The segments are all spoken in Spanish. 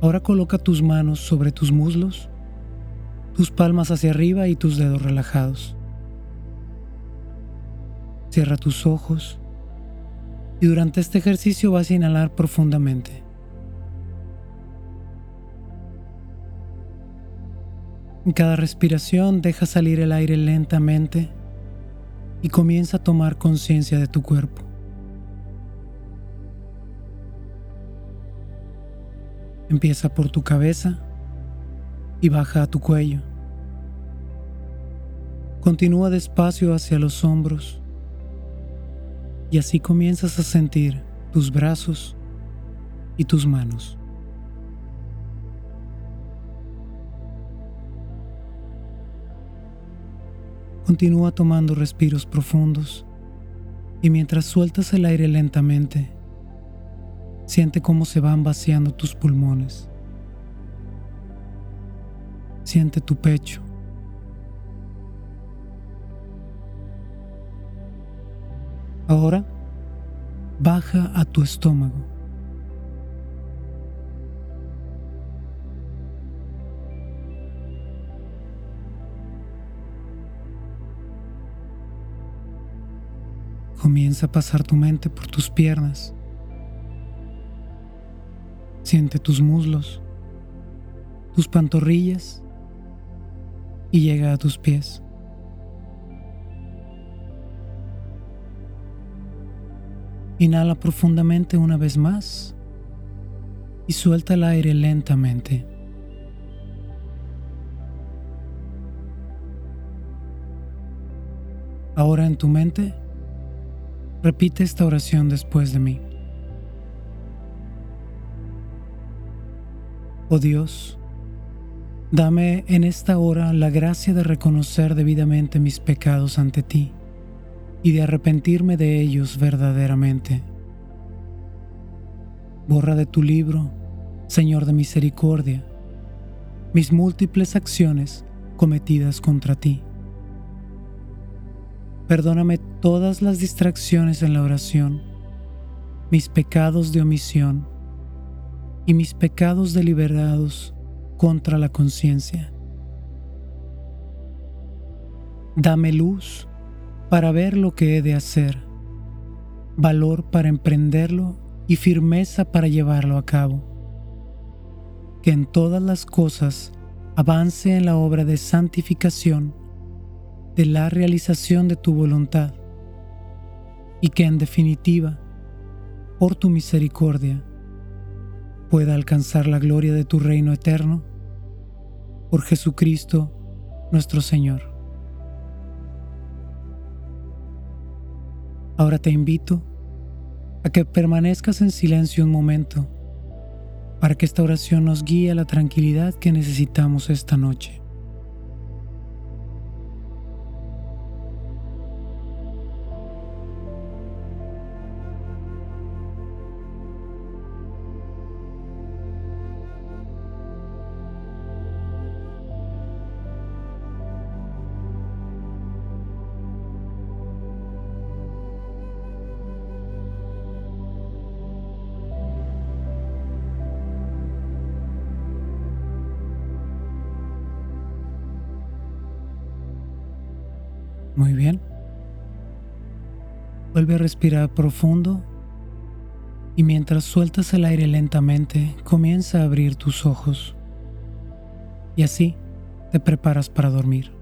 Ahora coloca tus manos sobre tus muslos, tus palmas hacia arriba y tus dedos relajados. Cierra tus ojos y durante este ejercicio vas a inhalar profundamente. En cada respiración deja salir el aire lentamente y comienza a tomar conciencia de tu cuerpo. Empieza por tu cabeza y baja a tu cuello. Continúa despacio hacia los hombros y así comienzas a sentir tus brazos y tus manos. Continúa tomando respiros profundos y mientras sueltas el aire lentamente, Siente cómo se van vaciando tus pulmones. Siente tu pecho. Ahora baja a tu estómago. Comienza a pasar tu mente por tus piernas Siente tus muslos, tus pantorrillas y llega a tus pies. Inhala profundamente una vez más y suelta el aire lentamente. Ahora en tu mente, repite esta oración después de mí. Oh Dios, dame en esta hora la gracia de reconocer debidamente mis pecados ante ti y de arrepentirme de ellos verdaderamente. Borra de tu libro, Señor de misericordia, mis múltiples acciones cometidas contra ti. Perdóname todas las distracciones en la oración, mis pecados de omisión, y mis pecados deliberados contra la conciencia. Dame luz para ver lo que he de hacer, valor para emprenderlo y firmeza para llevarlo a cabo. Que en todas las cosas avance en la obra de santificación, de la realización de tu voluntad, y que en definitiva, por tu misericordia, pueda alcanzar la gloria de tu reino eterno, por Jesucristo nuestro Señor. Ahora te invito a que permanezcas en silencio un momento para que esta oración nos guíe a la tranquilidad que necesitamos esta noche. Muy bien. Vuelve a respirar profundo y mientras sueltas el aire lentamente, comienza a abrir tus ojos. Y así te preparas para dormir.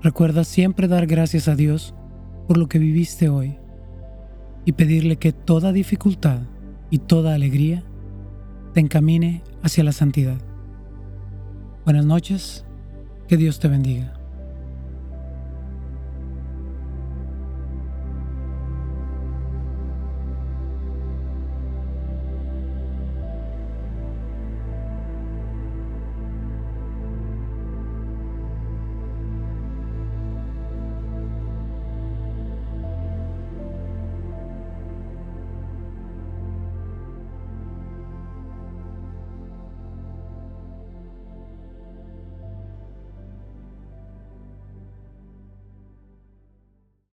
Recuerda siempre dar gracias a Dios por lo que viviste hoy y pedirle que toda dificultad y toda alegría te encamine hacia la santidad. Buenas noches, que Dios te bendiga.